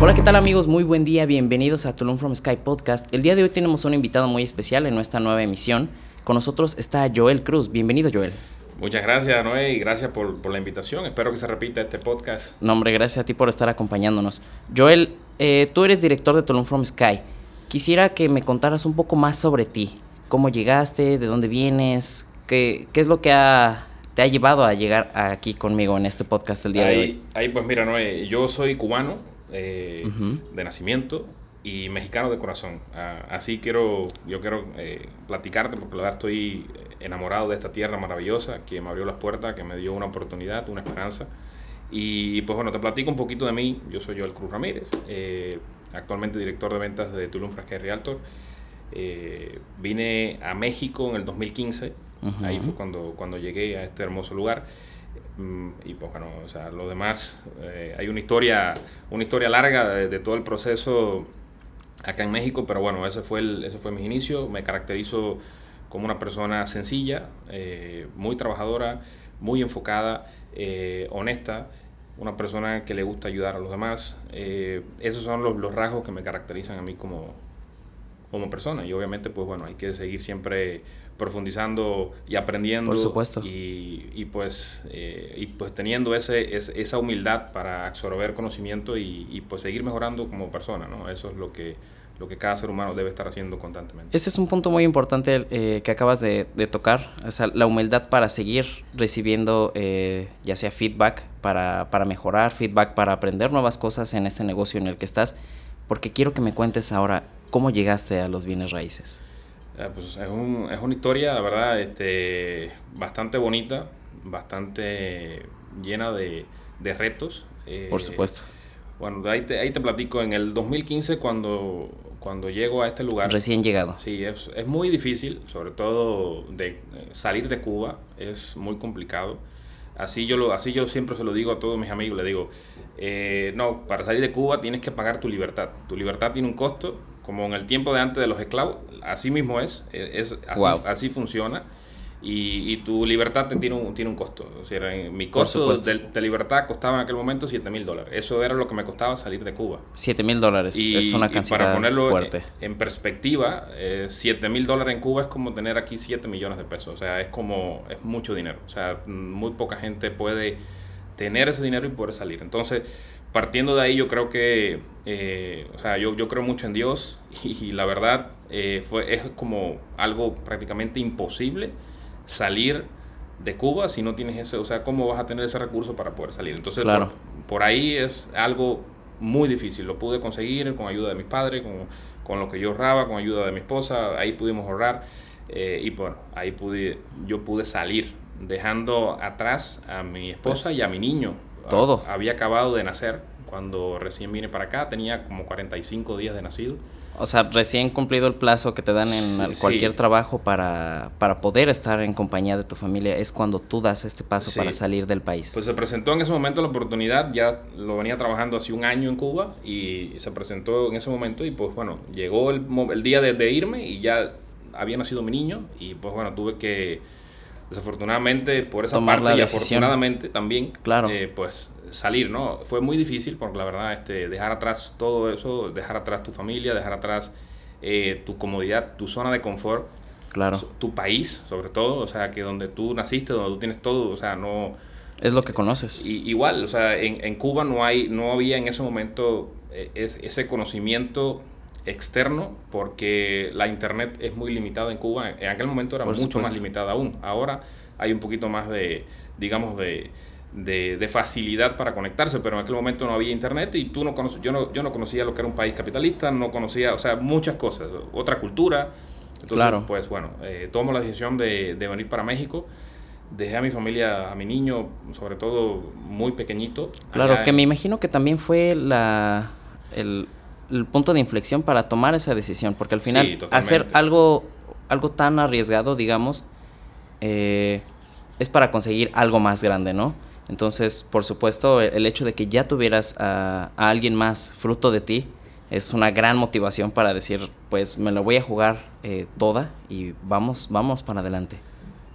Hola, ¿qué tal amigos? Muy buen día, bienvenidos a Tulum from Sky Podcast. El día de hoy tenemos un invitado muy especial en nuestra nueva emisión. Con nosotros está Joel Cruz. Bienvenido, Joel. Muchas gracias, Noé, y gracias por, por, la invitación. Espero que se repita este podcast. No, hombre, gracias a ti por estar acompañándonos. Joel, eh, tú eres director de Tulum from Sky. Quisiera que me contaras un poco más sobre ti. ¿Cómo llegaste? ¿De dónde vienes? ¿Qué, qué es lo que ha, te ha llevado a llegar aquí conmigo en este podcast el día ahí, de hoy? Ahí, pues mira, Noé, yo soy cubano eh, uh -huh. de nacimiento y mexicano de corazón. Ah, así quiero, yo quiero eh, platicarte porque la verdad estoy enamorado de esta tierra maravillosa que me abrió las puertas, que me dio una oportunidad, una esperanza. Y pues bueno, te platico un poquito de mí. Yo soy Joel Cruz Ramírez, eh, actualmente director de ventas de Tulum Frasquet Realtor. Eh, vine a México en el 2015, uh -huh. ahí fue cuando, cuando llegué a este hermoso lugar. Mm, y pues bueno, o sea, lo demás, eh, hay una historia, una historia larga de, de, todo el proceso acá en México, pero bueno, ese fue, el, ese fue mis inicios. Me caracterizo como una persona sencilla, eh, muy trabajadora, muy enfocada, eh, honesta, una persona que le gusta ayudar a los demás. Eh, esos son los, los, rasgos que me caracterizan a mí como, como persona. Y obviamente, pues bueno, hay que seguir siempre profundizando y aprendiendo. Por supuesto. Y, y pues, eh, y pues teniendo ese, ese, esa humildad para absorber conocimiento y, y, pues seguir mejorando como persona, ¿no? Eso es lo que, lo que cada ser humano debe estar haciendo constantemente. Ese es un punto muy importante eh, que acabas de, de, tocar, o sea, la humildad para seguir recibiendo eh, ya sea feedback para, para mejorar, feedback para aprender nuevas cosas en este negocio en el que estás, porque quiero que me cuentes ahora cómo llegaste a los bienes raíces. Eh, pues es, un, es, una historia, la verdad, este, bastante bonita, bastante llena de, de retos. Por supuesto. Bueno, ahí te, ahí te platico, en el 2015 cuando, cuando llego a este lugar... Recién llegado. Sí, es, es muy difícil, sobre todo de salir de Cuba, es muy complicado. Así yo, lo, así yo siempre se lo digo a todos mis amigos, le digo, eh, no, para salir de Cuba tienes que pagar tu libertad. Tu libertad tiene un costo, como en el tiempo de antes de los esclavos, así mismo es, es así, wow. así funciona. Y, y, tu libertad te tiene un, tiene un costo. O sea, mi costo de, de, libertad costaba en aquel momento 7 mil dólares. Eso era lo que me costaba salir de Cuba. 7 mil dólares es una cantidad para ponerlo fuerte. En, en perspectiva, eh, 7 mil dólares en Cuba es como tener aquí 7 millones de pesos. O sea, es como, es mucho dinero. O sea, muy poca gente puede tener ese dinero y poder salir. Entonces, partiendo de ahí, yo creo que, eh, o sea, yo, yo creo mucho en Dios y, y la verdad eh, fue, es como algo prácticamente imposible salir de Cuba si no tienes ese, o sea, ¿cómo vas a tener ese recurso para poder salir? Entonces, claro. por, por, ahí es algo muy difícil. Lo pude conseguir con ayuda de mis padres, con, con lo que yo ahorraba, con ayuda de mi esposa, ahí pudimos ahorrar eh, y bueno, ahí pude, yo pude salir dejando atrás a mi esposa pues, y a mi niño. Todo. Había acabado de nacer cuando recién vine para acá, tenía como 45 días de nacido. O sea, recién cumplido el plazo que te dan en sí, cualquier sí. trabajo para, para poder estar en compañía de tu familia, es cuando tú das este paso sí. para salir del país. Pues se presentó en ese momento la oportunidad, ya lo venía trabajando hace un año en Cuba y se presentó en ese momento y pues bueno, llegó el, el día de, de irme y ya había nacido mi niño y pues bueno, tuve que desafortunadamente por esa Tomar parte y afortunadamente también, claro. eh, pues salir, ¿no? Fue muy difícil porque la verdad, este, dejar atrás todo eso, dejar atrás tu familia, dejar atrás eh, tu comodidad, tu zona de confort, claro. tu país, sobre todo, o sea, que donde tú naciste, donde tú tienes todo, o sea, no... Es lo que conoces. Y, igual, o sea, en, en, Cuba no hay, no había en ese momento eh, es, ese conocimiento externo porque la internet es muy limitada en Cuba. En aquel momento era Por mucho supuesto. más limitada aún. Ahora hay un poquito más de, digamos, de, de, de, facilidad para conectarse, pero en aquel momento no había internet y tú no conoces, yo no, yo no conocía lo que era un país capitalista, no conocía, o sea, muchas cosas, otra cultura. Entonces, claro. pues bueno, eh, tomo la decisión de, de, venir para México. Dejé a mi familia, a mi niño, sobre todo muy pequeñito. Claro, que en... me imagino que también fue la, el, el, punto de inflexión para tomar esa decisión, porque al final sí, hacer algo, algo tan arriesgado, digamos, eh, es para conseguir algo más grande, ¿no? Entonces, por supuesto, el hecho de que ya tuvieras a, a, alguien más fruto de ti es una gran motivación para decir, pues me lo voy a jugar eh, toda y vamos, vamos para adelante.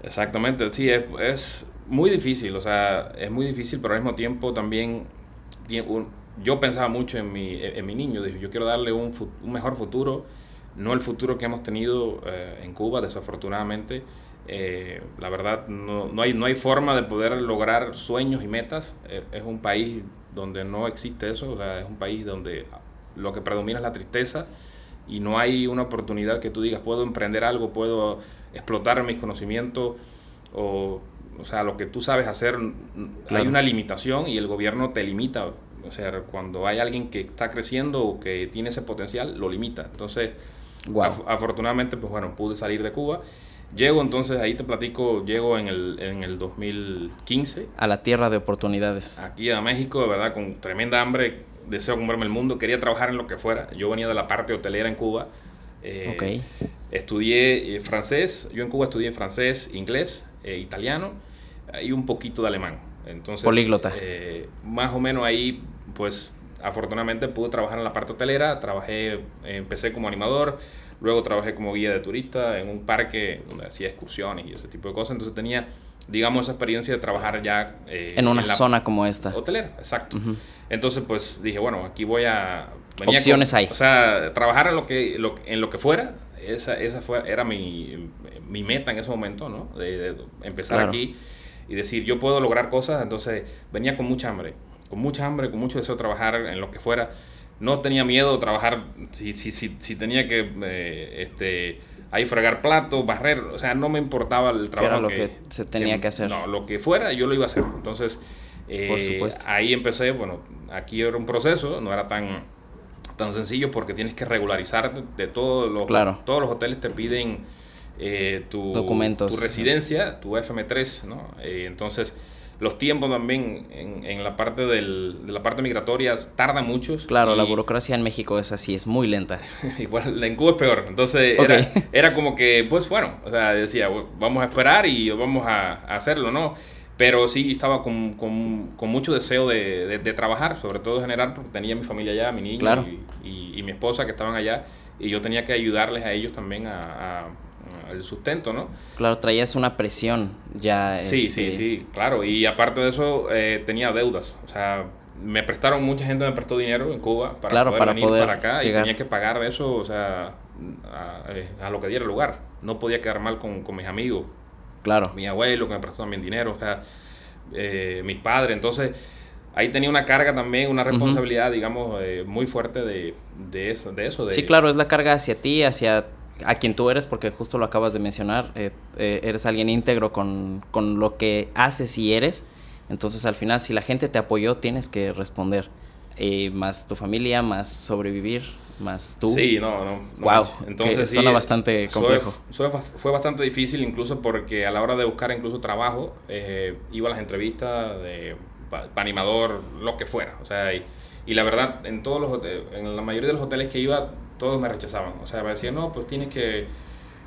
Exactamente, sí, es, es, muy difícil, o sea, es muy difícil, pero al mismo tiempo también yo pensaba mucho en mi, en mi niño, dije, yo quiero darle un, un mejor futuro, no el futuro que hemos tenido eh, en Cuba, desafortunadamente. Eh, la verdad, no, no, hay, no hay forma de poder lograr sueños y metas. Eh, es un país donde no existe eso, o sea, es un país donde lo que predomina es la tristeza y no hay una oportunidad que tú digas, puedo emprender algo, puedo explotar mis conocimientos o, o sea, lo que tú sabes hacer, hay una limitación y el gobierno te limita. O sea, cuando hay alguien que está creciendo o que tiene ese potencial, lo limita. Entonces, afortunadamente, pues bueno, pude salir de Cuba. Llego entonces, ahí te platico, llego en el, en el 2015. A la tierra de oportunidades. Aquí a México, de verdad, con tremenda hambre, deseo comerme el mundo, quería trabajar en lo que fuera. Yo venía de la parte hotelera en Cuba. Eh, Estudié eh, francés, yo en Cuba estudié francés, inglés, eh, italiano y un poquito de alemán. Entonces, Políglota. Eh, más o menos ahí, pues afortunadamente pude trabajar en la parte hotelera, trabajé, empecé como animador, luego trabajé como guía de turista en un parque donde hacía excursiones y ese tipo de cosas, entonces tenía, digamos, esa experiencia de trabajar ya... en una zona como esta. Hotelera, exacto. Entonces, pues dije, bueno, aquí voy a... Opciones hay. O sea, trabajar en lo que, en lo que fuera, esa, esa fue, era mi, mi, meta en ese momento, ¿no? De, empezar aquí y decir, yo puedo lograr cosas, entonces venía con mucha hambre, con mucha hambre, con mucho deseo de trabajar en lo que fuera. No tenía miedo de trabajar, si, si, si, si tenía que, eh, este, ahí fregar platos, barrer, o sea, no me importaba el trabajo. lo que, se tenía que, hacer. No, lo que fuera, yo lo iba a hacer. Entonces, eh, ahí empecé, bueno, aquí era un proceso, no era tan tan sencillo porque tienes que regularizar de, todos los todos los hoteles te piden eh, tu, documentos. tu residencia tu FM3 no eh, entonces los tiempos también en, en la parte del, de la parte migratoria tardan muchos claro la burocracia en México es así es muy lenta. Igual en Cuba es peor. Entonces era, era, como que pues bueno o sea decía vamos a esperar y vamos a, a hacerlo no pero sí estaba con, con, con mucho deseo de, de, trabajar, sobre todo generar, porque tenía mi familia allá, mi niño y, y, mi esposa que estaban allá, y yo tenía que ayudarles a ellos también a, el sustento, ¿no? Claro, traías una presión ya. Sí, sí, este, sí, claro. Y aparte de eso, eh, tenía deudas. O sea, me prestaron, mucha gente me prestó dinero en Cuba para poder venir para acá y tenía que pagar eso, o sea, a, eh, a, lo que diera lugar. No podía quedar mal con, con mis amigos Claro. Mi abuelo que me prestó también dinero, o sea, eh, mi padre. Entonces, ahí tenía una carga también, una responsabilidad, digamos, eh, muy fuerte de, de, eso. De eso de... Sí, claro, es la carga hacia ti, hacia a quien tú eres, porque justo lo acabas de mencionar, eh, eres alguien íntegro con, con lo que haces y eres. Entonces, al final, si la gente te apoyó, tienes que responder. más tu familia, más sobrevivir más tú. Sí, no, no. wow. Entonces suena bastante complejo. Fue, bastante difícil incluso porque a la hora de buscar incluso trabajo, eh, iba a las entrevistas de animador, lo que fuera. O sea, y, la verdad, en todos los en la mayoría de los hoteles que iba, todos me rechazaban. O sea, me decían, no, pues tienes que...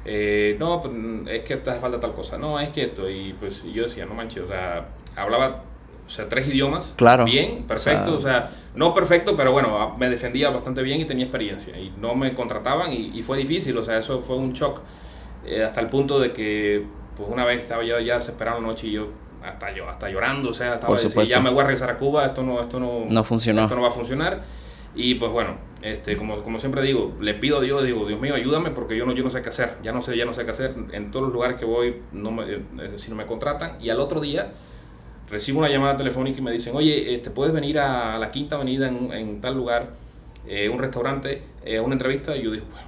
Eh, no, pues, es que te hace falta tal cosa. No, es que esto. Y pues yo decía, no manches, o sea, hablaba o sea, tres idiomas. Claro. Bien, perfecto. O sea, no perfecto, pero bueno, me defendía bastante bien y tenía experiencia. Y no me contrataban y, fue difícil. O sea, eso fue un shock. Eh, hasta el punto de que, pues una vez estaba yo ya desesperado la noche y yo hasta yo hasta llorando, o sea, estaba Por ya me voy a regresar a Cuba, esto no esto no no funcionó. Esto no va a funcionar. Y pues bueno, este como, como siempre digo, le pido a Dios, digo, Dios mío, ayúdame porque yo no yo no sé qué hacer, ya no sé, ya no sé qué hacer. En todos los lugares que voy no me, si no me contratan y al otro día recibo una llamada telefónica y me dicen, oye, este, puedes venir a la Quinta Avenida en, tal lugar, eh, un restaurante, eh, una entrevista. Y yo digo, bueno,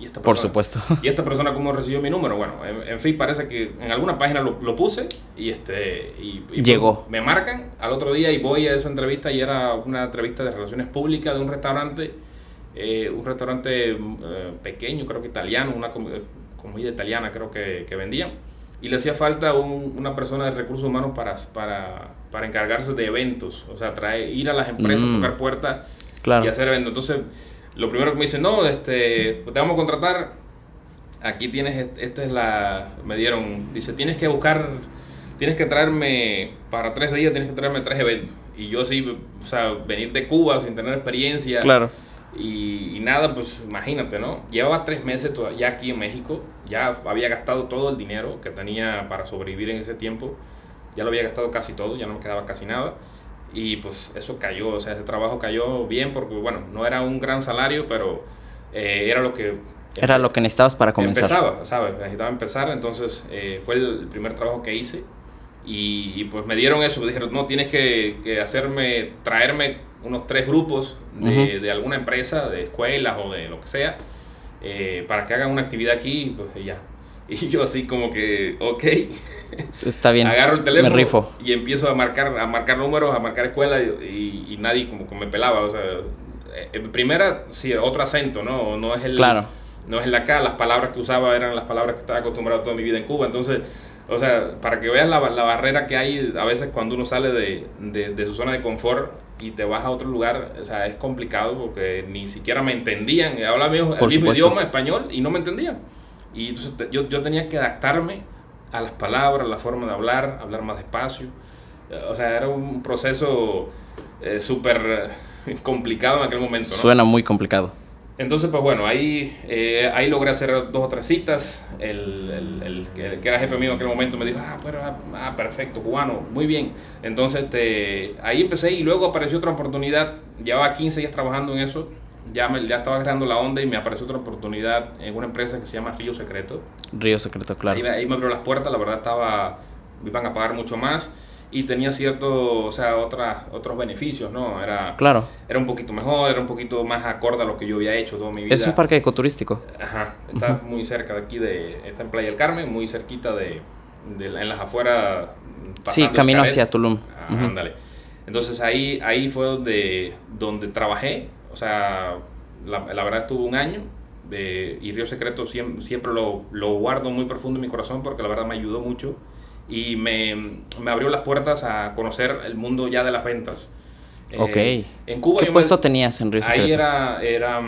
¿y esta persona? Por supuesto. ¿Y esta persona cómo recibió mi número? Bueno, en, fin, parece que en alguna página lo, lo puse y, este, y, Llegó. me marcan al otro día y voy a esa entrevista y era una entrevista de relaciones públicas de un restaurante, eh, un restaurante eh, pequeño, creo que italiano, una comida italiana creo que, que vendían y le hacía falta una persona de recursos humanos para, para, para, encargarse de eventos, o sea, traer, ir a las empresas, mm. tocar puertas y hacer eventos. Entonces, lo primero que me dicen, no, este, te vamos a contratar, aquí tienes, esta es la, me dieron, dice, tienes que buscar, tienes que traerme, para tres días tienes que traerme tres eventos. Y yo así, o sea, venir de Cuba sin tener experiencia. Claro y, nada, pues imagínate, ¿no? Llevaba tres meses ya aquí en México, ya había gastado todo el dinero que tenía para sobrevivir en ese tiempo, ya lo había gastado casi todo, ya no me quedaba casi nada. Y pues eso cayó, o sea, ese trabajo cayó bien porque, bueno, no era un gran salario, pero eh, era lo que... Era lo que necesitabas para comenzar. Empezaba, ¿sabes? Necesitaba empezar, entonces eh, fue el primer trabajo que hice y, pues me dieron eso, me dijeron, no, tienes que, que hacerme, traerme unos tres grupos de, de, alguna empresa, de escuelas o de lo que sea, eh, para que hagan una actividad aquí, pues ya. Y yo así como que, ok. Está bien. Agarro el teléfono rifo. y empiezo a marcar, a marcar números, a marcar escuelas y, y, nadie como que me pelaba. O sea, en primera, sí, otro acento, ¿no? No es el... Claro. No es el acá, las palabras que usaba eran las palabras que estaba acostumbrado toda mi vida en Cuba. Entonces, o sea, para que veas la, la barrera que hay a veces cuando uno sale de, de, de, su zona de confort y te vas a otro lugar, o sea, es complicado porque ni siquiera me entendían. Hablaba el mismo idioma, español, y no me entendían. Y entonces yo, yo tenía que adaptarme a las palabras, a la forma de hablar, hablar más despacio. O sea, era un proceso eh, súper complicado en aquel momento. ¿no? Suena muy complicado. Entonces, pues bueno, ahí, eh, ahí logré hacer dos o tres citas. El, el, el, que, que, era jefe mío en aquel momento me dijo, ah, bueno, ah, perfecto, cubano, muy bien. Entonces, este, ahí empecé y luego apareció otra oportunidad. Llevaba 15 días trabajando en eso. Ya, me, ya estaba creando la onda y me apareció otra oportunidad en una empresa que se llama Río Secreto. Río Secreto, claro. Ahí, ahí me abrió las puertas, la verdad estaba, me iban a pagar mucho más y tenía ciertos, o sea, otras, otros beneficios, ¿no? Era, claro. era un poquito mejor, era un poquito más acorde a lo que yo había hecho toda mi vida. Es un parque ecoturístico. Ajá, está uh -huh. muy cerca de aquí, de, está en Playa del Carmen, muy cerquita de, de en las afueras. Sí, camino hacia Tulum. Ah, uh -huh. Ándale. Entonces ahí, ahí fue donde, donde trabajé, o sea, la, la verdad estuve un año, y Río Secreto siempre, siempre lo, lo guardo muy profundo en mi corazón porque la verdad me ayudó mucho y me, me, abrió las puertas a conocer el mundo ya de las ventas. Ok. Eh, en Cuba ¿Qué puesto me, tenías en Río Ahí era, era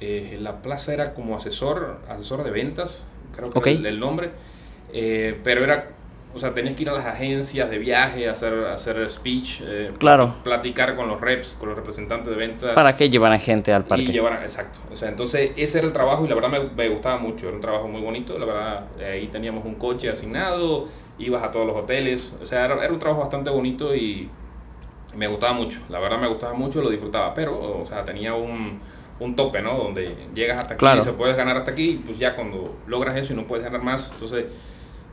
eh, la plaza era como asesor, asesor de ventas, creo que okay. era el, el nombre, eh, pero era, o sea, tenías que ir a las agencias de viaje, hacer, hacer speech, eh, claro. platicar con los reps, con los representantes de ventas. ¿Para qué llevaran gente al parque? Y llevaran, exacto. O sea, entonces ese era el trabajo y la verdad me, me gustaba mucho, era un trabajo muy bonito, la verdad, ahí teníamos un coche asignado, ibas a todos los hoteles, o sea, era, era, un trabajo bastante bonito y me gustaba mucho, la verdad me gustaba mucho, lo disfrutaba, pero, o sea, tenía un, un tope, ¿no? Donde llegas hasta aquí, claro. se puedes ganar hasta aquí, pues ya cuando logras eso y no puedes ganar más, entonces,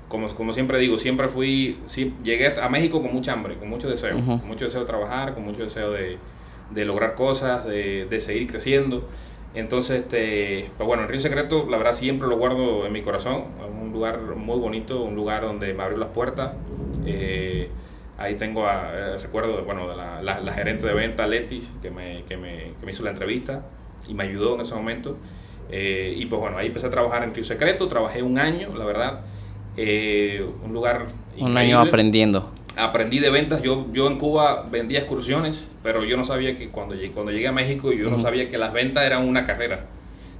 como, como siempre digo, siempre fui, sí, llegué a México con mucha hambre, con mucho deseo, uh -huh. con mucho deseo de trabajar, con mucho deseo de, de lograr cosas, de, de seguir creciendo. Entonces, este, pues bueno, el Río Secreto, la verdad, siempre lo guardo en mi corazón. Es un lugar muy bonito, un lugar donde me abrió las puertas. Eh, ahí tengo, a, eh, recuerdo, bueno, de la, la, la, gerente de venta, Leti, que me, que, me, que me hizo la entrevista y me ayudó en ese momento. Eh, y pues bueno, ahí empecé a trabajar en Río Secreto, trabajé un año, la verdad. Eh, un lugar. Un increíble. año aprendiendo aprendí de ventas. Yo, yo en Cuba vendía excursiones, pero yo no sabía que cuando llegué, cuando llegué a México, yo uh -huh. no sabía que las ventas eran una carrera.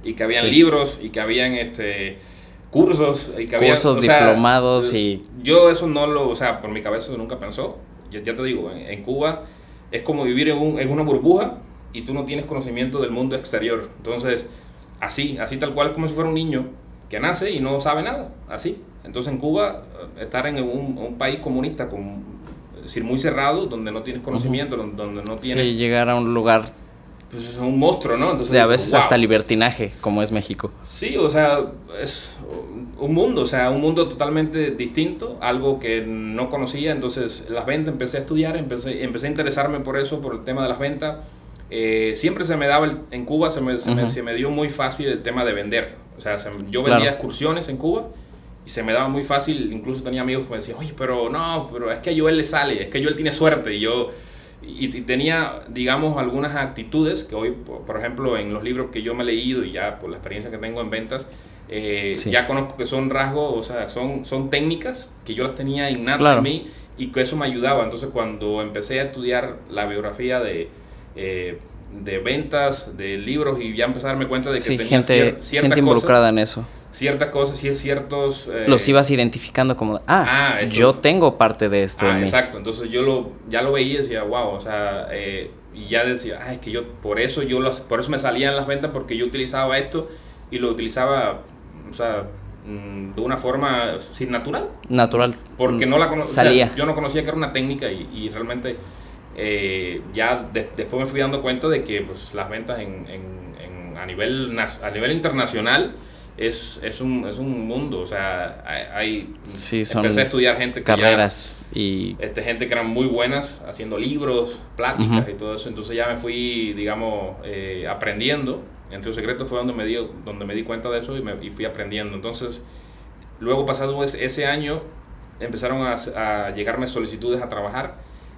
Y que habían sí. libros y que habían este, cursos. Y que cursos, o sea, diplomados y... Yo eso no lo, o sea, por mi cabeza nunca pensó. Ya, ya te digo, en, en, Cuba es como vivir en, un, en una burbuja y tú no tienes conocimiento del mundo exterior. Entonces, así, así tal cual como si fuera un niño que nace y no sabe nada, así. Entonces en Cuba, estar en un, un país comunista, con, es decir, muy cerrado, donde no tienes conocimiento, uh -huh. donde no tienes... Sí, llegar a un lugar... Pues es un monstruo, ¿no? Entonces, de a veces wow. hasta libertinaje, como es México. Sí, o sea, es un mundo, o sea, un mundo totalmente distinto, algo que no conocía, entonces las ventas empecé a estudiar, empecé, empecé a interesarme por eso, por el tema de las ventas. Eh, siempre se me daba, el, en Cuba se me, se, uh -huh. me, se me, dio muy fácil el tema de vender, o sea, se, yo vendía claro. excursiones en Cuba y se me daba muy fácil, incluso tenía amigos que me decían, oye, pero no, pero es que a Joel le sale, es que Joel tiene suerte, y yo, y, y tenía, digamos, algunas actitudes que hoy, por, ejemplo, en los libros que yo me he leído y ya por la experiencia que tengo en ventas, eh, sí. ya conozco que son rasgos, o sea, son, son técnicas que yo las tenía innatas claro. en mí y que eso me ayudaba. Entonces, cuando empecé a estudiar la biografía de... Eh, de ventas, de libros y ya empecé a darme cuenta de que sí, tenía gente, cier gente involucrada cosas, en eso ciertas cosas ciertos... Eh, los ibas identificando como, ah, ah yo tengo parte de esto. Ah, exacto, entonces yo lo, ya lo veía y decía, wow, o sea, eh, ya decía, ah, es que yo, por eso yo las, por eso me salían las ventas porque yo utilizaba esto y lo utilizaba, o sea, mm, de una forma sin natural. Natural. Porque no la conocía, o sea, yo no conocía que era una técnica y, y realmente eh, ya después me fui dando cuenta de que pues, las ventas en, a, nivel, a nivel internacional es, es, un, es un mundo, o sea, hay, empecé a estudiar gente que carreras y este, gente que eran muy buenas haciendo libros, pláticas y todo eso, entonces ya me fui, digamos, eh, aprendiendo. En Río Secreto fue donde me di, donde me di cuenta de eso y, me, y fui aprendiendo. Entonces, luego pasado ese, ese año, empezaron a, a, llegarme solicitudes a trabajar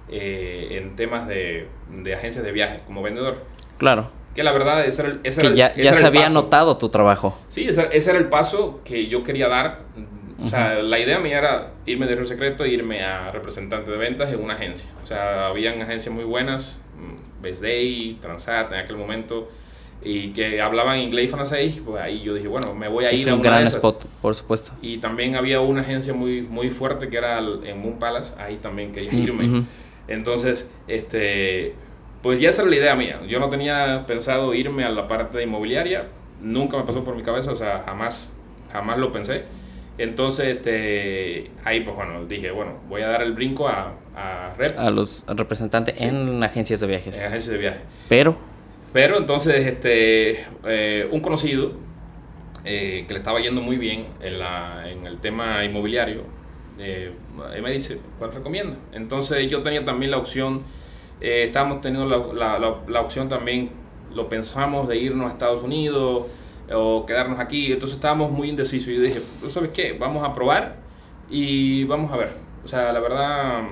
eh, en temas de, de agencias de viajes como vendedor. Claro. Que la verdad, ese era el, que ya, ya se había notado tu trabajo. Sí, ese, era el paso que yo quería dar. O sea, la idea mía era irme de Río Secreto e irme a representante de ventas en una agencia. O sea, habían agencias muy buenas, mm, Best Day, Transat en aquel momento, y que hablaban inglés y francés. Pues ahí yo dije, bueno, me voy a ir es un gran spot, por supuesto. Y también había una agencia muy, muy fuerte que era en Moon Palace, ahí también quería irme. Entonces, este pues ya esa era la idea mía. Yo no tenía pensado irme a la parte inmobiliaria, nunca me pasó por mi cabeza, o sea, jamás, jamás lo pensé. Entonces, este, ahí pues bueno, dije, bueno, voy a dar el brinco a, a Rep. A los representantes en agencias de viajes. En agencias de viajes. Pero. Pero entonces, este, eh, un conocido eh, que le estaba yendo muy bien en, la, en el tema inmobiliario, eh, me dice, ¿cuál recomienda? Entonces yo tenía también la opción eh, estábamos teniendo la, la, la, opción también, lo pensamos de irnos a Estados Unidos o quedarnos aquí, entonces estábamos muy indecisos y dije, ¿sabes qué? Vamos a probar y vamos a ver. O sea, la verdad,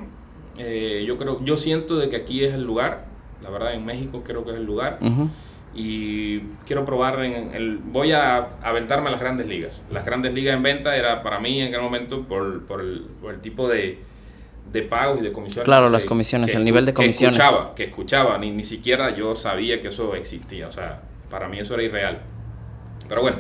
eh, yo creo, yo siento de que aquí es el lugar, la verdad en México creo que es el lugar. Y quiero probar en el. Voy a aventarme a las grandes ligas. Las grandes ligas en venta era para mí en aquel momento por, por, el, por el tipo de, de pagos y de comisiones. Claro, las comisiones, el nivel de comisiones. Que escuchaba, que escuchaba, ni, ni siquiera yo sabía que eso existía, o sea, para mí eso era irreal. Pero bueno,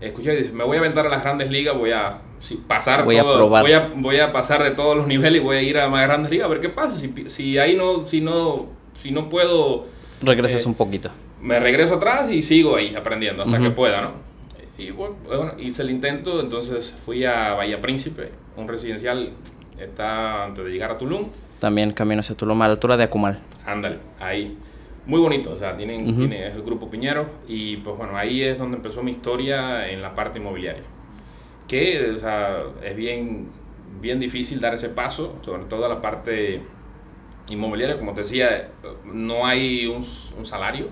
escuché y dice, me voy a aventar a las grandes ligas, voy a pasar voy todo, a probar. Voy, a, voy a pasar de todos los niveles y voy a ir a más grandes ligas a ver qué pasa, si, si ahí no, si no, si no puedo... Regresas eh, un poquito. Me regreso atrás y sigo ahí aprendiendo hasta que pueda, ¿no? Y bueno, hice el intento, entonces fui a Bahía Príncipe, un residencial está antes de llegar a Tulum. También camino hacia Tulum, a la altura de Acumal. Ándale, ahí. Muy bonito, o sea, tienen, tiene, es el grupo Piñero y pues bueno, ahí es donde empezó mi historia en la parte inmobiliaria. Que, o sea, es bien, bien difícil dar ese paso, sobre todo la parte inmobiliaria, como te decía, no hay un, un salario.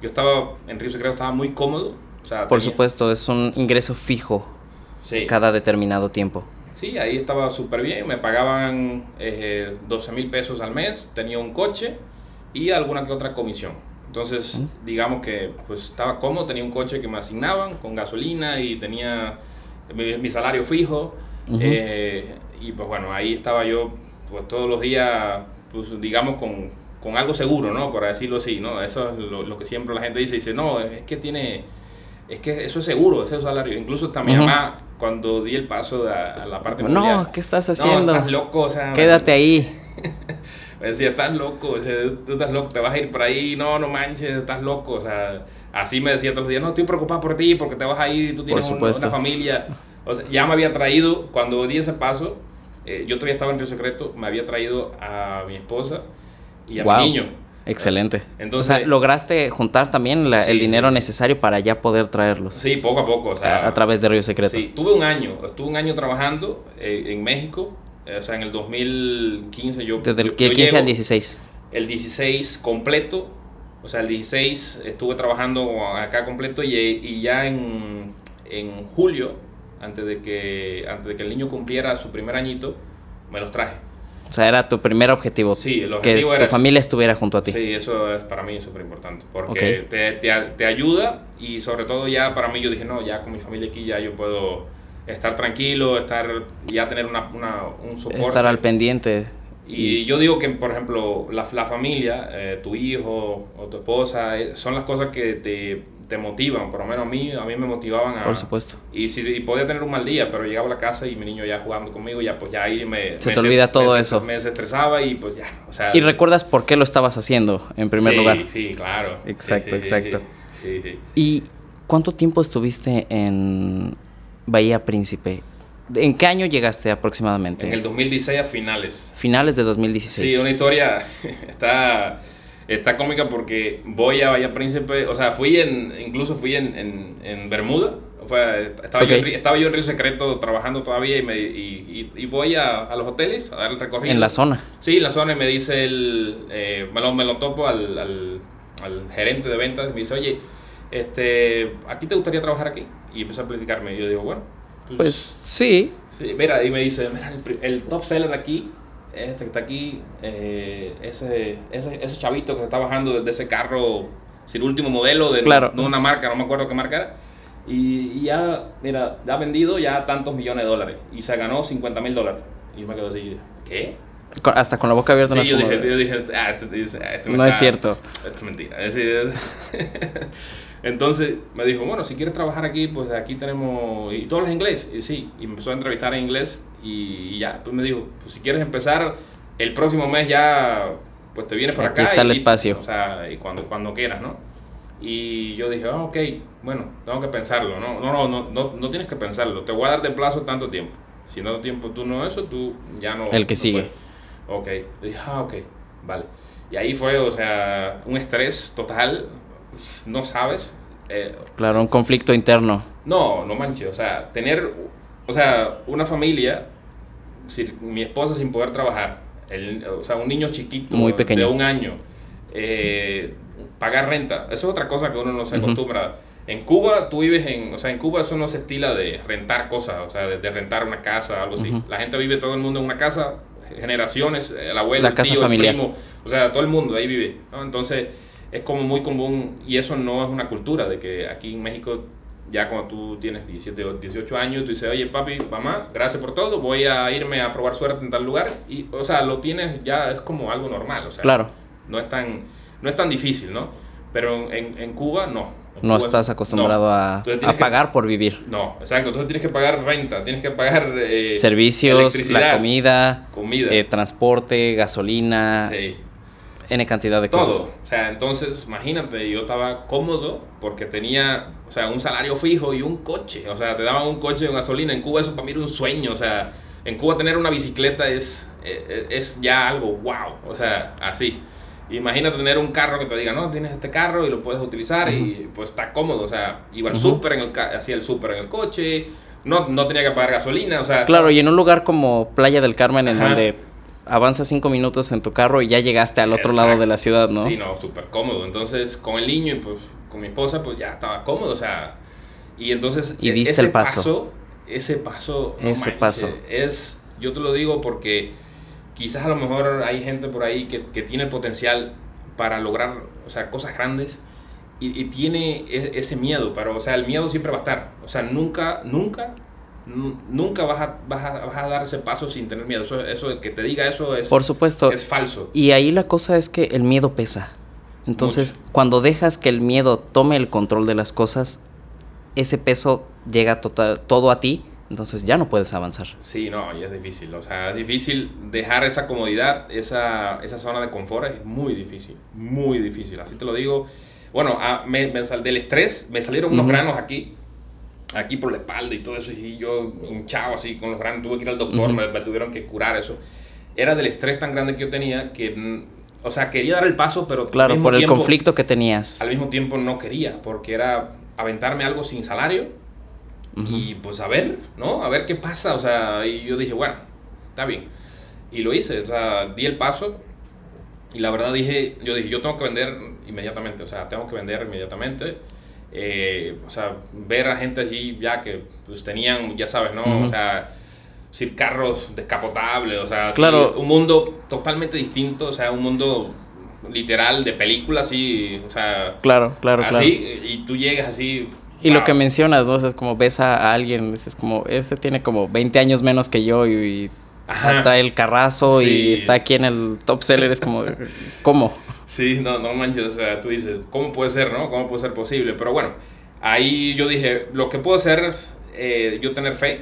Yo estaba en Río Secreto, estaba muy cómodo. O sea, Por supuesto, es un ingreso fijo sí. cada determinado tiempo. Sí, ahí estaba súper bien, me pagaban eh, 12 mil pesos al mes, tenía un coche y alguna que otra comisión. Entonces, digamos que pues estaba cómodo, tenía un coche que me asignaban con gasolina y tenía mi, salario fijo. Eh, y pues bueno, ahí estaba yo pues todos los días, pues digamos con, con algo seguro, ¿no? Por decirlo así, ¿no? Eso es lo, que siempre la gente dice, dice, no, es que tiene, es que eso es seguro, ese salario. Incluso hasta mi mamá cuando di el paso a, la parte mundial. No, ¿qué estás haciendo? No, estás loco, o sea... Quédate ahí. me decía, estás loco, o sea, tú estás loco, te vas a ir por ahí, no, no manches, estás loco, o sea, así me decía todos los días, no, estoy preocupado por ti porque te vas a ir y tú tienes una familia. O sea, ya me había traído, cuando di ese paso, eh, yo todavía estaba en Río Secreto, me había traído a mi esposa y a mi niño. Excelente. Entonces, o sea, lograste juntar también el dinero necesario para ya poder traerlos. Sí, poco a poco. O sea, a, través de Río Secreto. Sí, tuve un año, estuve un año trabajando eh, en México. Eh, o sea, en el 2015 yo. Desde el 15 al 16. El 16 completo. O sea, el 16 estuve trabajando acá completo y, y ya en, en julio, antes de, que, antes de que el niño cumpliera su primer añito, me los traje. O sea, era tu primer objetivo. Sí, el objetivo Que tu familia estuviera junto a ti. Sí, eso es para mí súper importante. Porque te, te, te, ayuda y sobre todo ya para mí yo dije, no, ya con mi familia aquí ya yo puedo estar tranquilo, estar ya tener una, una un soporte. Estar al pendiente. Y, yo digo que, por ejemplo, la, la familia, eh, tu hijo o tu esposa, eh, son las cosas que te te motivan, por lo menos a mí, a mí me motivaban a... Por supuesto. Y, si, podía tener un mal día, pero llegaba a la casa y mi niño ya jugando conmigo, ya pues ya ahí me... Se te olvida todo eso. Me desestresaba y pues ya, o sea... ¿Y recuerdas por qué lo estabas haciendo en primer lugar? Sí, claro. Exacto, exacto. ¿Y cuánto tiempo estuviste en Bahía Príncipe? ¿En qué año llegaste aproximadamente? En el 2016 a finales. Finales de 2016. Sí, una historia está, está cómica porque voy a Bahía Príncipe, o sea, fui en, incluso fui en, en, en Bermuda, fue, estaba, yo en, estaba yo en Río Secreto trabajando todavía y, me, y, y, voy a, a, los hoteles a dar el recorrido. ¿En la zona? Sí, en la zona y me dice el, eh, me, lo, me, lo, topo al, al, al gerente de ventas y me dice, oye, este, ¿aquí te gustaría trabajar aquí? Y empezó a platicarme y yo digo, bueno, pues, pues sí. sí. Mira, y me dice, mira, el, el, top seller de aquí, este que está aquí, eh, ese, ese, ese, chavito que se está bajando desde ese carro, sin último modelo de, claro. de, una marca, no me acuerdo qué marca era. Y, y, ya, mira, ya ha vendido ya tantos millones de dólares y se ganó 50 mil dólares. Y yo me quedo así, ¿qué? Hasta con la boca abierta. Sí, yo dije, yo dije, ah, esto, esto no está, es cierto. Esto es mentira. Es decir, entonces me dijo, bueno, si quieres trabajar aquí, pues aquí tenemos... ¿Y tú hablas inglés? Y sí, y me empezó a entrevistar en inglés y ya, pues me dijo, pues si quieres empezar el próximo mes ya, pues te vienes para aquí acá. está y, el espacio. O sea, y cuando, cuando quieras, ¿no? Y yo dije, oh, ok, bueno, tengo que pensarlo, ¿no? No, no, no, no, no tienes que pensarlo, te voy a dar de plazo tanto tiempo. Si no tiempo tú no eso, tú ya no... El que no sigue. Puedes. Ok, dije, ah, ok, vale. Y ahí fue, o sea, un estrés total, no sabes. Eh, claro, un conflicto interno. No, no manches, o sea, tener, o sea, una familia, mi esposa sin poder trabajar, el, o sea, un niño chiquito Muy pequeño. de un año, eh, pagar renta, eso es otra cosa que uno no se acostumbra. Uh -huh. En Cuba, tú vives en, o sea, en Cuba eso no se estila de rentar cosas, o sea, de, de rentar una casa, algo así. Uh -huh. La gente vive todo el mundo en una casa, generaciones, el abuelo, La el tío, el primo, o sea, todo el mundo ahí vive, ¿no? Entonces, es como muy común, y eso no es una cultura, de que aquí en México, ya cuando tú tienes 17 o 18 años, tú dices, oye papi, mamá, gracias por todo, voy a irme a probar suerte en tal lugar, y, o sea, lo tienes ya, es como algo normal, o sea, Claro. no es tan, no es tan difícil, ¿no? Pero en, en Cuba, no. No estás acostumbrado no. a, a que- pagar por vivir. No, exacto, entonces tienes que pagar renta, tienes que pagar... eh, Servicios, la comida, comida, eh, transporte, gasolina, sí. N cantidad de todo. cosas. O sea, entonces, imagínate, yo estaba cómodo porque tenía, o sea, un salario fijo y un coche. O sea, te daban un coche de gasolina. En Cuba eso para mí era un sueño. O sea, en Cuba tener una bicicleta es, es, es ya algo wow. O sea, así. Imagínate tener un carro que te diga, no, tienes este carro y lo puedes utilizar y pues está cómodo. O sea, iba al súper, en el ca- hacía el súper en el coche. No, no tenía que pagar gasolina. O sea, Claro, y en un lugar como Playa del Carmen, en Ajá. donde avanzas cinco minutos en tu carro y ya llegaste al otro lado de la ciudad, ¿no? Sí, no, súper cómodo. Entonces, con el niño y pues con mi esposa, pues ya estaba cómodo, o sea. Y entonces, Y e- diste ese el paso. Ese paso. no Ese manches, paso. Es, yo te lo digo porque quizás a lo mejor hay gente por ahí que, que tiene el potencial para lograr, o sea, cosas grandes. Y, y tiene e- ese miedo, pero, o sea, el miedo siempre va a estar. O sea, nunca, nunca, nu- nunca vas a, vas a, vas a dar ese paso sin tener miedo. Eso, eso que te diga eso es, Por supuesto. es falso. Y ahí la cosa es que el miedo pesa. Entonces, cuando dejas que el miedo tome el control de las cosas, ese peso llega total, todo a ti, entonces ya no puedes avanzar. Sí, no, y es difícil. O sea, es difícil dejar esa comodidad, esa, esa zona de confort, es muy difícil, muy difícil. Así te lo digo. Bueno, ah, me, me sal- del estrés me salieron unos Ujú. granos aquí, aquí por la espalda y todo eso, y yo hinchado así con los granos, tuve que ir al doctor, Ujú. me, me tuvieron que curar eso. Era del estrés tan grande que yo tenía que, mm, o sea, quería dar el paso, pero Claro, por el tiempo- conflicto que tenías. al mismo tiempo no quería, porque era aventarme algo sin salario Y pues a ver, ¿no? A ver qué pasa, o sea, y yo dije, bueno, está bien. Y lo hice, o sea, di el paso y la verdad dije, yo dije, yo tengo que vender inmediatamente, o sea, tengo que vender inmediatamente. Eh, o sea, ver a gente allí ya que pues tenían, ya sabes, ¿no? O sea, decir carros descapotables, o sea, así, Claro. un mundo totalmente distinto, o sea, un mundo literal de película, así, o sea, Claro, claro, claro. y tú llegas así. Y lo wow. que mencionas, ¿no? O sea, es como ves a, alguien, es como, ese tiene como 20 años menos que yo y, y trae el carrazo y Sí. está aquí en el top seller, es como, ¿cómo? Sí, no, no manches, o sea, tú dices, ¿cómo puede ser, no? ¿Cómo puede ser posible? Pero bueno, ahí yo dije, lo que puedo hacer, eh, yo tener fe,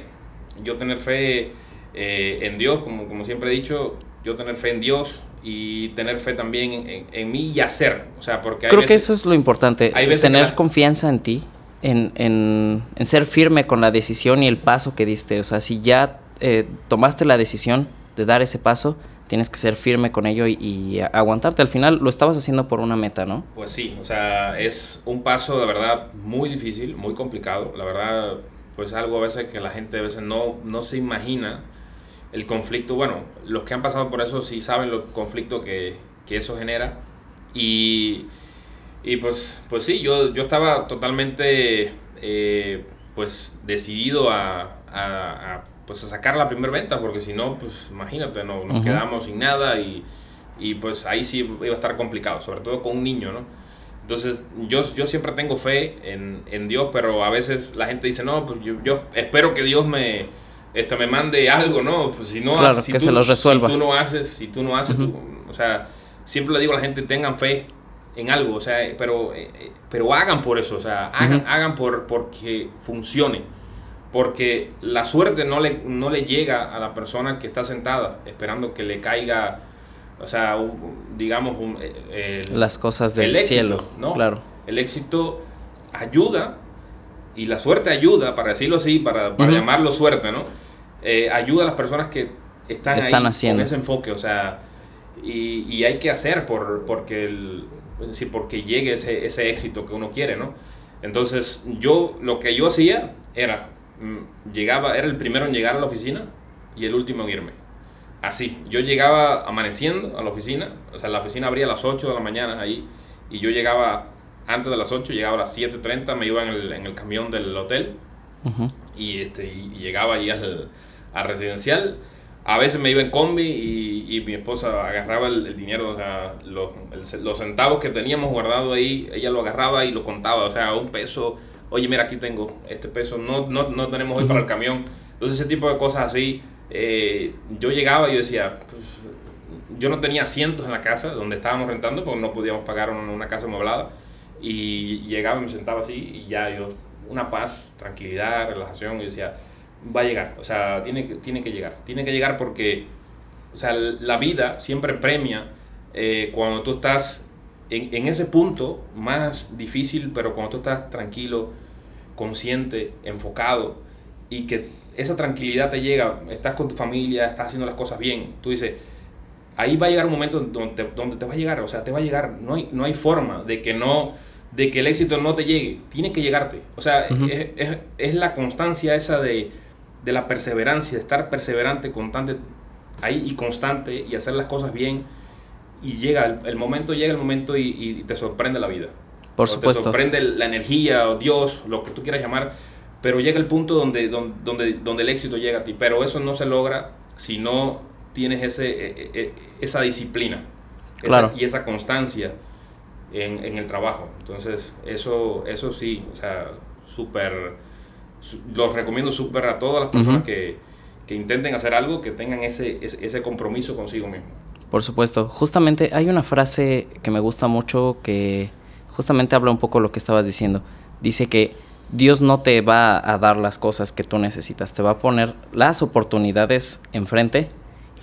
yo tener fe eh, en Dios, como, como siempre he dicho, yo tener fe en Dios y tener fe también en, en- en mí y hacer, o sea, porque hay Creo que veces- eso es lo importante, hay veces tener que la- confianza en ti en, en, en, ser firme con la decisión y el paso que diste. O sea, si ya eh, tomaste la decisión de dar ese paso, tienes que ser firme con ello y, aguantarte. Al final lo estabas haciendo por una meta, ¿no? Pues sí, o sea, es un paso de verdad muy difícil, muy complicado. La verdad, pues algo a veces que la gente a veces no, no se imagina el conflicto. Bueno, los que han pasado por eso sí saben los conflictos que, que eso genera. Y, y, pues, pues sí, yo, yo estaba totalmente eh, pues decidido a, a pues a sacar la primera venta, porque si no, pues imagínate, no, nos quedamos sin nada y, y, pues ahí sí iba a estar complicado, sobre todo con un niño, ¿no? Entonces yo, yo siempre tengo fe en, en Dios, pero a veces la gente dice, no, pues yo, yo espero que Dios me, este, me mande algo, ¿no? Pues si no, claro, que se los resuelva. Si tú no haces, si tú no haces, o sea, siempre le digo a la gente, tengan fe en algo, o sea, pero, eh, eh, pero hagan por eso, o sea, hagan, hagan por porque funcione porque la suerte no le, no le llega a la persona que está sentada esperando que le caiga, o sea, digamos, eh, las cosas del cielo, ¿no? Claro. El éxito ayuda y la suerte ayuda, para decirlo así, para, llamarlo suerte, ¿no? Eh, ayuda a las personas que están, están haciendo. con ese enfoque, o sea, y, y hay que hacer por, porque, el, es decir, porque llegue ese, ese éxito que uno quiere, ¿no? Entonces, yo, lo que yo hacía era, Mm, llegaba, era el primero en llegar a la oficina y el último en irme. Así, yo llegaba amaneciendo a la oficina, o sea, la oficina abría a las 8 de la mañana ahí, y yo llegaba antes de las 8, llegaba a las 7.30, me iba en el, en el camión del hotel, y, este, y, llegaba ahí al, residencial. A veces me iba en combi y, y mi esposa agarraba el, dinero, o sea, los, los centavos que teníamos guardado ahí, ella lo agarraba y lo contaba, o sea, un peso, oye, mira, aquí tengo este peso, no, no, no tenemos hoy para el camión. Entonces, ese tipo de cosas así, eh, yo llegaba y yo decía, pues, yo no tenía asientos en la casa donde estábamos rentando porque no podíamos pagar una, casa amueblada. Y llegaba y me sentaba así y ya yo, una paz, tranquilidad, relajación, y decía, va a llegar, o sea, tiene que, tiene que llegar, tiene que llegar porque, o sea, la vida siempre premia eh, cuando tú estás en, en, ese punto más difícil, pero cuando tú estás tranquilo, consciente, enfocado y que esa tranquilidad te llega, estás con tu familia, estás haciendo las cosas bien, tú dices, ahí va a llegar un momento donde te, donde te va a llegar, o sea, te va a llegar, no hay, no hay forma de que no de que el éxito no te llegue, tiene que llegarte. O sea, es, es, es, la constancia esa de, de, la perseverancia, de estar perseverante, constante ahí y constante y hacer las cosas bien. Y llega, el, momento llega el momento y, y, te sorprende la vida. Por supuesto. Te sorprende la energía o Dios, lo que tú quieras llamar, pero llega el punto donde, donde, donde, el éxito llega a ti. Pero eso no se logra si no tienes ese, e, e, e, esa disciplina y esa constancia en, en, el trabajo. Entonces, eso, eso sí, o sea, súper, los recomiendo súper a todas las personas que, que, intenten hacer algo, que tengan ese, ese, ese compromiso consigo mismo. Por supuesto. Justamente hay una frase que me gusta mucho que justamente habla un poco lo que estabas diciendo. Dice que Dios no te va a dar las cosas que tú necesitas, te va a poner las oportunidades enfrente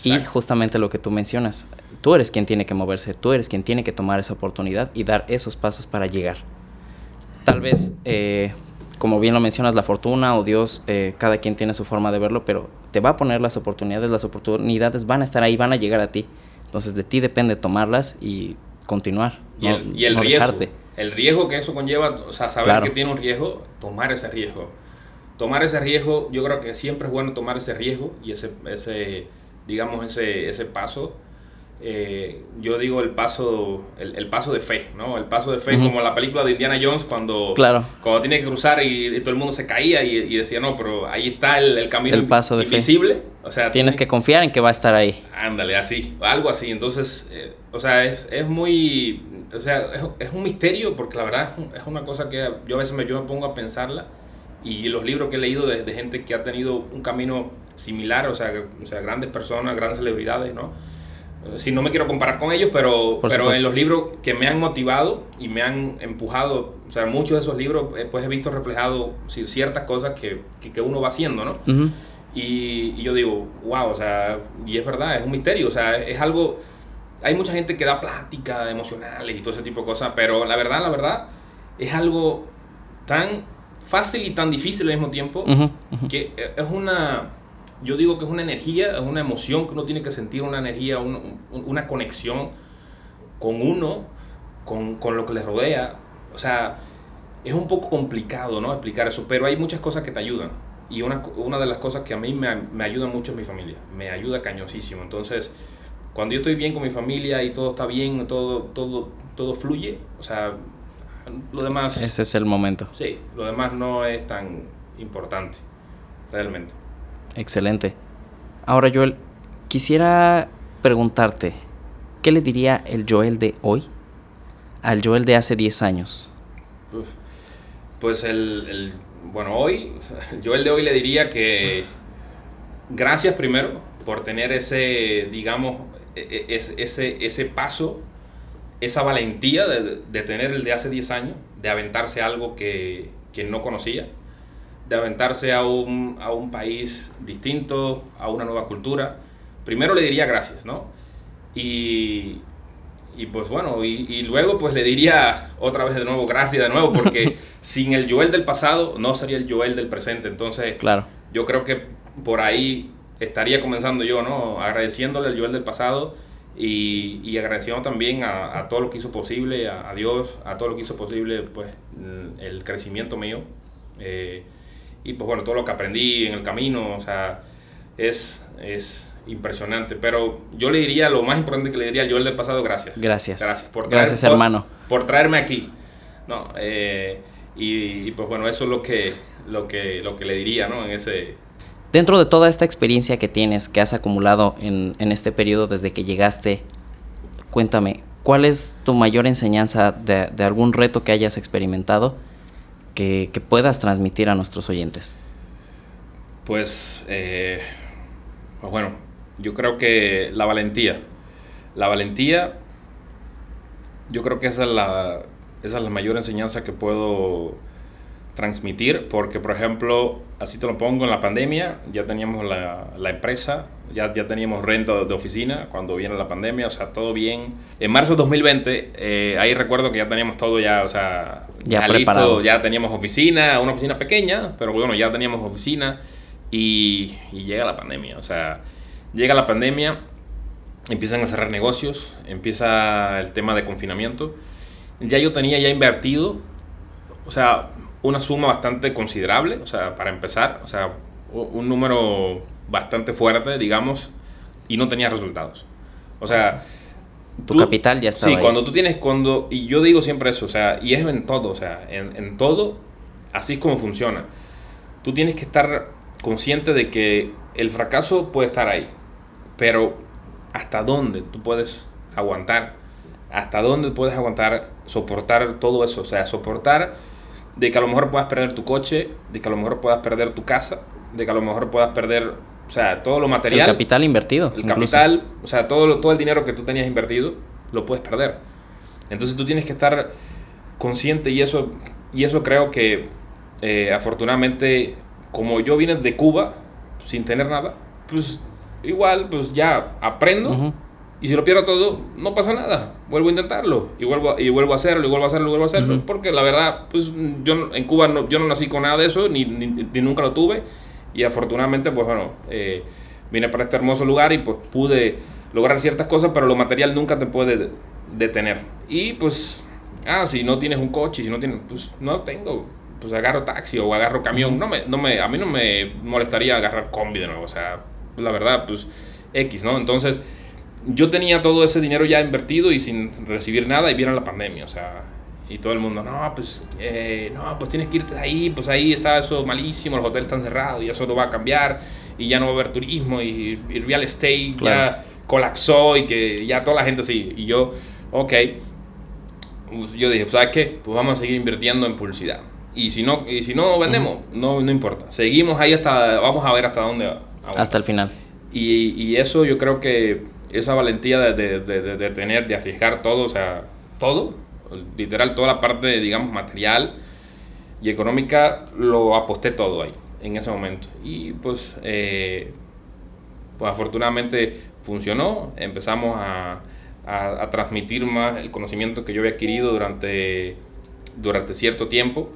y justamente lo que tú mencionas. Tú eres quien tiene que moverse, tú eres quien tiene que tomar esa oportunidad y dar esos pasos para llegar. Tal vez, eh, como bien lo mencionas, la fortuna o Dios, eh, cada quien tiene su forma de verlo, pero te va a poner las oportunidades, las oportunidades van a estar ahí, van a llegar a ti. Entonces de ti depende tomarlas y continuar. Y el, y el riesgo. El riesgo que eso conlleva, o sea, saber que tiene un riesgo, tomar ese riesgo. Tomar ese riesgo, yo creo que siempre es bueno tomar ese riesgo y ese, ese digamos, ese, ese paso. Eh, yo digo el paso el, paso de fe, ¿no? El paso de fe, como la película de Indiana Jones cuando, claro. cuando tiene que cruzar y, todo el mundo se caía y, decía, no, pero ahí está el, camino el paso de invisible. O sea, tienes que confiar en que va a estar ahí. Ándale, así, algo así. Entonces, eh, o sea, es, es muy o sea, es, un misterio porque la verdad es una cosa que yo a veces me, yo me pongo a pensarla y los libros que he leído de, gente que ha tenido un camino similar, o sea, o sea, grandes personas, grandes celebridades, ¿no? Si no me quiero comparar con ellos, pero, pero en los libros que me han motivado y me han empujado, o sea, muchos de esos libros, eh, pues he visto reflejado ciertas cosas que, que, uno va haciendo, ¿no? y, y, yo digo, wow, o sea, y es verdad, es un misterio, o sea, es algo hay mucha gente que da plática emocionales y todo ese tipo de cosas, pero la verdad, la verdad, es algo tan fácil y tan difícil al mismo tiempo, que es una, yo digo que es una energía, es una emoción que uno tiene que sentir, una energía, una conexión con uno, con, con, lo que le rodea. O sea, es un poco complicado, ¿no? Explicar eso, pero hay muchas cosas que te ayudan. Y una, una de las cosas que a mí me, me ayuda mucho es mi familia. Me ayuda cañosísimo. Entonces, cuando yo estoy bien con mi familia y todo está bien, todo, todo, todo fluye, o sea, lo demás... Ese es el momento. Sí, lo demás no es tan importante, realmente. Excelente. Ahora, Joel, quisiera preguntarte, ¿qué le diría el Joel de hoy al Joel de hace 10 años? Pues el, el, bueno, hoy, Joel de hoy le diría que gracias primero por tener ese, digamos, e, e, ese, ese paso, esa valentía de, de, tener el de hace 10 años, de aventarse algo que, que no conocía, de aventarse a un, a un, país distinto, a una nueva cultura. Primero le diría gracias, ¿no? Y, y pues bueno, y, y, luego pues le diría otra vez de nuevo gracias de nuevo, porque sin el Joel del pasado no sería el Joel del presente. Entonces, claro. yo creo que por ahí estaría comenzando yo, ¿no? Agradeciéndole al Joel del pasado y, y agradeciendo también a, a, todo lo que hizo posible, a, a, Dios, a todo lo que hizo posible, pues, el crecimiento mío. Eh, y pues bueno, todo lo que aprendí en el camino, o sea, es, es impresionante. Pero yo le diría, lo más importante que le diría al Joel del pasado, gracias. Gracias. Gracias, por traer, gracias hermano. Por, por, traerme aquí. No, eh, y, y, pues bueno, eso es lo que, lo que, lo que le diría, ¿no? En ese, Dentro de toda esta experiencia que tienes, que has acumulado en, en, este periodo desde que llegaste, cuéntame, ¿cuál es tu mayor enseñanza de, de algún reto que hayas experimentado que, puedas transmitir a nuestros oyentes? Pues, eh, pues bueno, yo creo que la valentía. La valentía, yo creo que esa es la, esa es la mayor enseñanza que puedo transmitir, porque por ejemplo, así te lo pongo, en la pandemia ya teníamos la, la empresa, ya, ya teníamos renta de oficina cuando viene la pandemia, o sea, todo bien. En marzo de 2020, eh, ahí recuerdo que ya teníamos todo ya, o sea, ya, ya listo, ya teníamos oficina, una oficina pequeña, pero bueno, ya teníamos oficina y, y llega la pandemia, o sea, llega la pandemia, empiezan a cerrar negocios, empieza el tema de confinamiento. Ya yo tenía ya invertido, o sea, una suma bastante considerable, o sea, para empezar, o sea, un número bastante fuerte, digamos, y no tenía resultados. O sea, tu tú, capital ya estaba Sí, ahí. cuando tú tienes, cuando, y yo digo siempre eso, o sea, y es en todo, o sea, en, en todo, así es como funciona. Tú tienes que estar consciente de que el fracaso puede estar ahí, pero hasta dónde tú puedes aguantar, hasta dónde puedes aguantar, soportar todo eso, o sea, soportar de que a lo mejor puedas perder tu coche, de que a lo mejor puedas perder tu casa, de que a lo mejor puedas perder, o sea, todo lo material. El capital invertido. El incluso. capital, o sea, todo, todo el dinero que tú tenías invertido, lo puedes perder. Entonces tú tienes que estar consciente y eso, y eso creo que eh, afortunadamente, como yo vine de Cuba sin tener nada, pues igual, pues ya aprendo. Uh -huh. Y si lo pierdo todo, no pasa nada. Vuelvo a intentarlo. Y vuelvo, y vuelvo a hacerlo, y vuelvo a hacerlo, y vuelvo a hacerlo. Uh -huh. Porque la verdad, pues yo en Cuba no, yo no nací con nada de eso, ni, ni, ni nunca lo tuve. Y afortunadamente, pues bueno, eh, vine para este hermoso lugar y pues pude lograr ciertas cosas, pero lo material nunca te puede detener. Y pues, ah, si no tienes un coche, si no tienes, pues no tengo. Pues agarro taxi o agarro camión. No me, no me, a mí no me molestaría agarrar combi de nuevo. O sea, la verdad, pues X, ¿no? Entonces yo tenía todo ese dinero ya invertido y sin recibir nada y vieron la pandemia, o sea, y todo el mundo, no, pues, eh, no, pues tienes que irte de ahí, pues ahí está eso malísimo, los hoteles están cerrados y eso no va a cambiar y ya no va a haber turismo y, y real estate claro. ya colapsó y que ya toda la gente así, y yo, ok, pues yo dije, ¿sabes qué? Pues vamos a seguir invirtiendo en publicidad. Y si no, y si no vendemos, uh -huh. no, no importa. Seguimos ahí hasta, vamos a ver hasta dónde. Aguanta. Hasta el final. Y, y eso yo creo que esa valentía de, de, de, de, tener, de arriesgar todo, o sea, todo, literal, toda la parte, digamos, material y económica, lo aposté todo ahí, en ese momento. Y pues, eh, pues afortunadamente funcionó, empezamos a, a, a, transmitir más el conocimiento que yo había adquirido durante, durante cierto tiempo.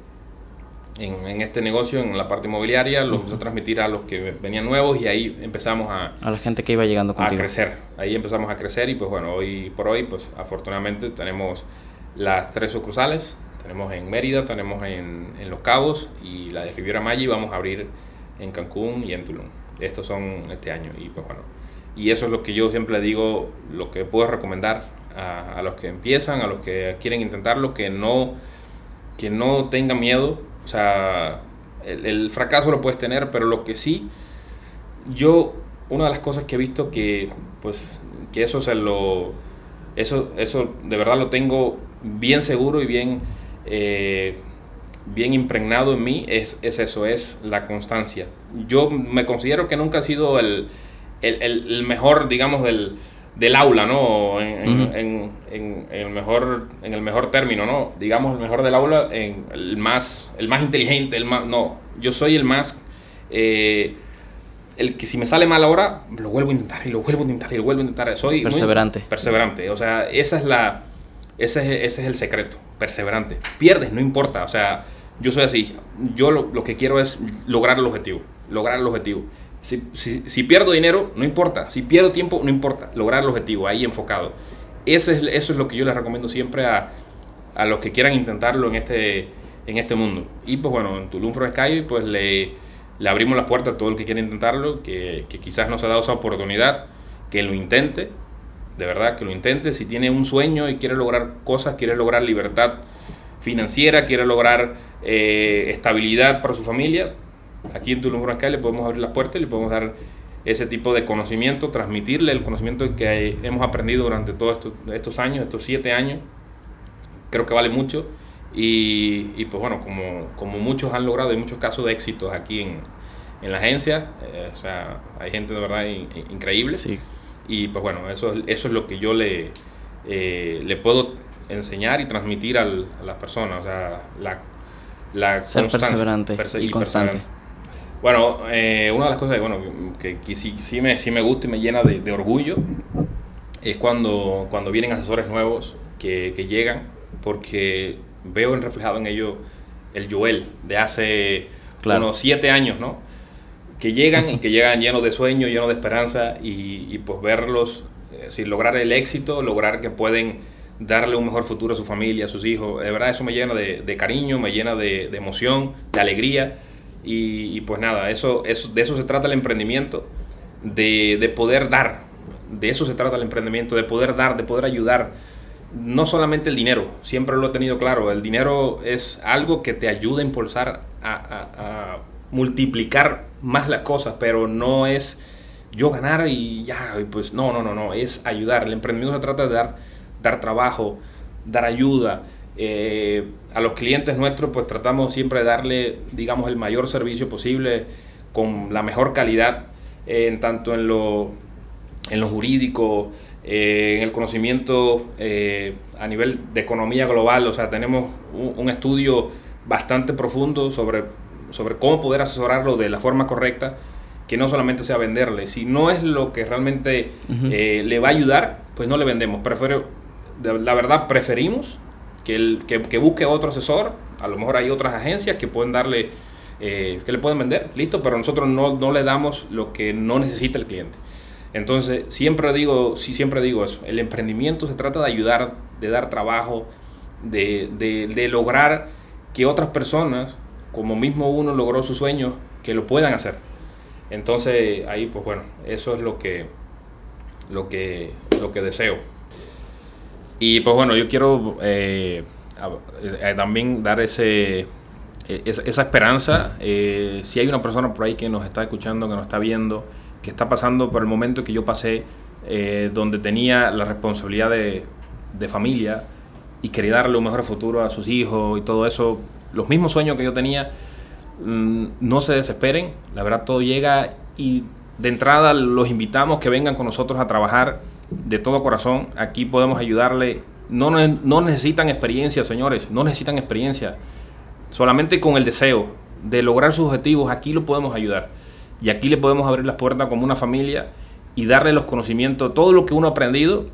en, este negocio, en la parte inmobiliaria, lo empecé a transmitir a los que venían nuevos y ahí empezamos a... A la gente que iba llegando contigo. A crecer, ahí empezamos a crecer y pues bueno, hoy por hoy, pues afortunadamente tenemos las tres sucursales, tenemos en Mérida, tenemos en, en Los Cabos y la de Riviera Maya y vamos a abrir en Cancún y en Tulum. Estos son este año y pues bueno, y eso es lo que yo siempre digo, lo que puedo recomendar a, a los que empiezan, a los que quieren intentarlo, que no, que no tengan miedo, o sea, el, fracaso lo puedes tener, pero lo que sí, yo, una de las cosas que he visto que, pues, que eso se lo, eso, eso de verdad lo tengo bien seguro y bien, eh, bien impregnado en mí, es, es, eso, es la constancia. Yo me considero que nunca he sido el, el, el mejor, digamos, del, del aula, ¿no? En, el mejor, en el mejor término, ¿no? Digamos, el mejor del aula, en el más, el más inteligente, el más... No, yo soy el más... Eh, el que si me sale mal ahora, lo vuelvo a intentar y lo vuelvo a intentar y lo vuelvo a intentar. Soy perseverante. perseverante. O sea, esa es la... Ese es, ese es el secreto. Perseverante. Pierdes, no importa. O sea, yo soy así. Yo lo, lo que quiero es lograr el objetivo. Lograr el objetivo. Si, si, pierdo dinero, no importa. Si pierdo tiempo, no importa. Lograr el objetivo, ahí enfocado. Ese es, eso es lo que yo les recomiendo siempre a, a los que quieran intentarlo en este, en este mundo. Y pues bueno, en Tulum for Sky, pues le, le abrimos las puertas a todo el que quiera intentarlo, que, que quizás no se ha dado esa oportunidad, que lo intente, de verdad que lo intente. Si tiene un sueño y quiere lograr cosas, quiere lograr libertad financiera, quiere lograr eh, estabilidad para su familia, Aquí en Tulum le podemos abrir las puertas y le podemos dar ese tipo de conocimiento, transmitirle el conocimiento que hemos aprendido durante todos estos, años, estos siete años. Creo que vale mucho. Y, pues bueno, como, como muchos han logrado, hay muchos casos de éxitos aquí en, en la agencia. Eh, o sea, hay gente de verdad increíble. Y pues bueno, eso, eso es lo que yo le, eh, le puedo enseñar y transmitir a las personas. O sea, la, la Ser perseverante y, constante. Bueno, eh, una de las cosas bueno, que, sí, sí, me, sí me gusta y me llena de, orgullo es cuando, cuando vienen asesores nuevos que, llegan, porque veo reflejado en ellos el Joel de hace unos siete años, ¿no? Que llegan y que llegan llenos de sueños, llenos de esperanza y, pues verlos, eh, lograr el éxito, lograr que pueden darle un mejor futuro a su familia, a sus hijos. De verdad, eso me llena de, cariño, me llena de, de emoción, de alegría y, pues nada, eso, eso, de eso se trata el emprendimiento, de, de, poder dar, de eso se trata el emprendimiento, de poder dar, de poder ayudar. No solamente el dinero, siempre lo he tenido claro, el dinero es algo que te ayuda a impulsar, a, a, multiplicar más las cosas, pero no es yo ganar y ya, pues no, no, no, no, es ayudar. El emprendimiento se trata de dar, dar trabajo, dar ayuda, eh, a los clientes nuestros pues tratamos siempre de darle, digamos, el mayor servicio posible con la mejor calidad, en tanto en lo, en lo jurídico, eh, en el conocimiento eh, a nivel de economía global. O sea, tenemos un, estudio bastante profundo sobre, sobre cómo poder asesorarlo de la forma correcta, que no solamente sea venderle. Si no es lo que realmente le va a ayudar, pues no le vendemos. Prefiero, la verdad, preferimos que, el, que, busque otro asesor. A lo mejor hay otras agencias que pueden darle, eh, que le pueden vender, listo, pero nosotros no, no, le damos lo que no necesita el cliente. Entonces, siempre digo, sí, siempre digo eso. El emprendimiento se trata de ayudar, de dar trabajo, de, de, de lograr que otras personas, como mismo uno logró sus sueños, que lo puedan hacer. Entonces, ahí, pues bueno, eso es lo que, lo que, lo que deseo. Y pues bueno, yo quiero eh, eh, también dar ese, e, esa, esperanza. Eh, si hay una persona por ahí que nos está escuchando, que nos está viendo, que está pasando por el momento que yo pasé, donde tenía la responsabilidad de, de, familia y quería darle un mejor futuro a sus hijos y todo eso, los mismos sueños que yo tenía, mm, no se desesperen, la verdad todo llega y de entrada los invitamos que vengan con nosotros a trabajar de todo corazón. Aquí podemos ayudarle. No, no necesitan experiencia, señores, no necesitan experiencia. Solamente con el deseo de lograr sus objetivos, aquí lo podemos ayudar. Y aquí le podemos abrir las puertas como una familia y darle los conocimientos, todo lo que uno ha aprendido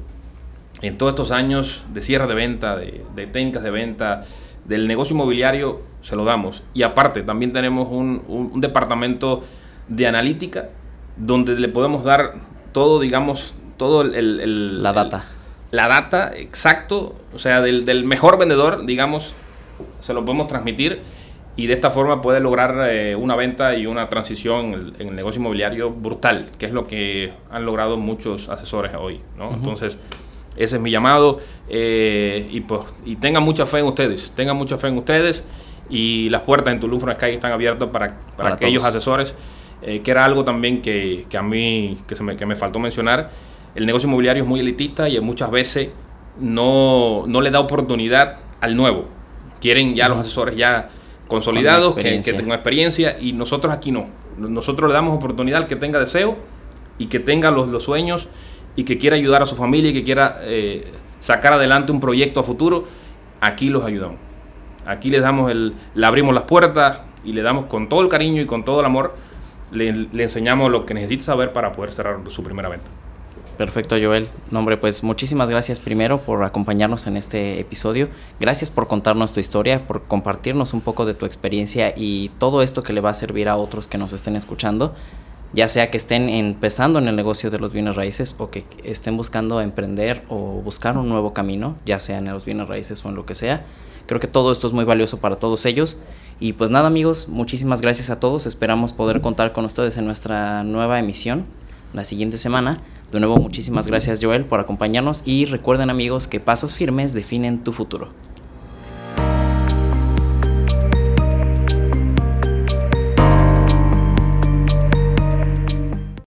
en todos estos años de cierre de venta, de, de técnicas de venta, del negocio inmobiliario, se lo damos. Y aparte, también tenemos un, un departamento de analítica donde le podemos dar todo, digamos, todo el... la data. la data, exacto, o sea, del, del, mejor vendedor, digamos, se lo podemos transmitir y de esta forma puede lograr eh, una venta y una transición en el, negocio inmobiliario brutal, que es lo que han logrado muchos asesores hoy, ¿no? Entonces, ese es mi llamado eh, y, pues, y tengan mucha fe en ustedes, tengan mucha fe en ustedes y las puertas en Toulouse Sky están abiertas para, para, aquellos asesores eh, que era algo también que, que a mí que, se me, que me faltó mencionar. El negocio inmobiliario es muy elitista y muchas veces no, no le da oportunidad al nuevo. Quieren ya los asesores ya consolidados, que, que, tengan experiencia y nosotros aquí no. Nosotros le damos oportunidad al que tenga deseo y que tenga los, los sueños y que quiera ayudar a su familia y que quiera eh, sacar adelante un proyecto a futuro. Aquí los ayudamos. Aquí les damos el, le abrimos las puertas y le damos con todo el cariño y con todo el amor le, enseñamos lo que necesita saber para poder cerrar su primera venta. Perfecto, Joel. nombre pues muchísimas gracias primero por acompañarnos en este episodio. Gracias por contarnos tu historia, por compartirnos un poco de tu experiencia y todo esto que le va a servir a otros que nos estén escuchando, ya sea que estén empezando en el negocio de los bienes raíces o que estén buscando emprender o buscar un nuevo camino, ya sea en los bienes raíces o en lo que sea. Creo que todo esto es muy valioso para todos ellos y pues nada amigos, muchísimas gracias a todos. Esperamos poder contar con ustedes en nuestra nueva emisión la siguiente semana. De nuevo, muchísimas gracias Joel por acompañarnos y recuerden amigos que pasos firmes definen tu futuro.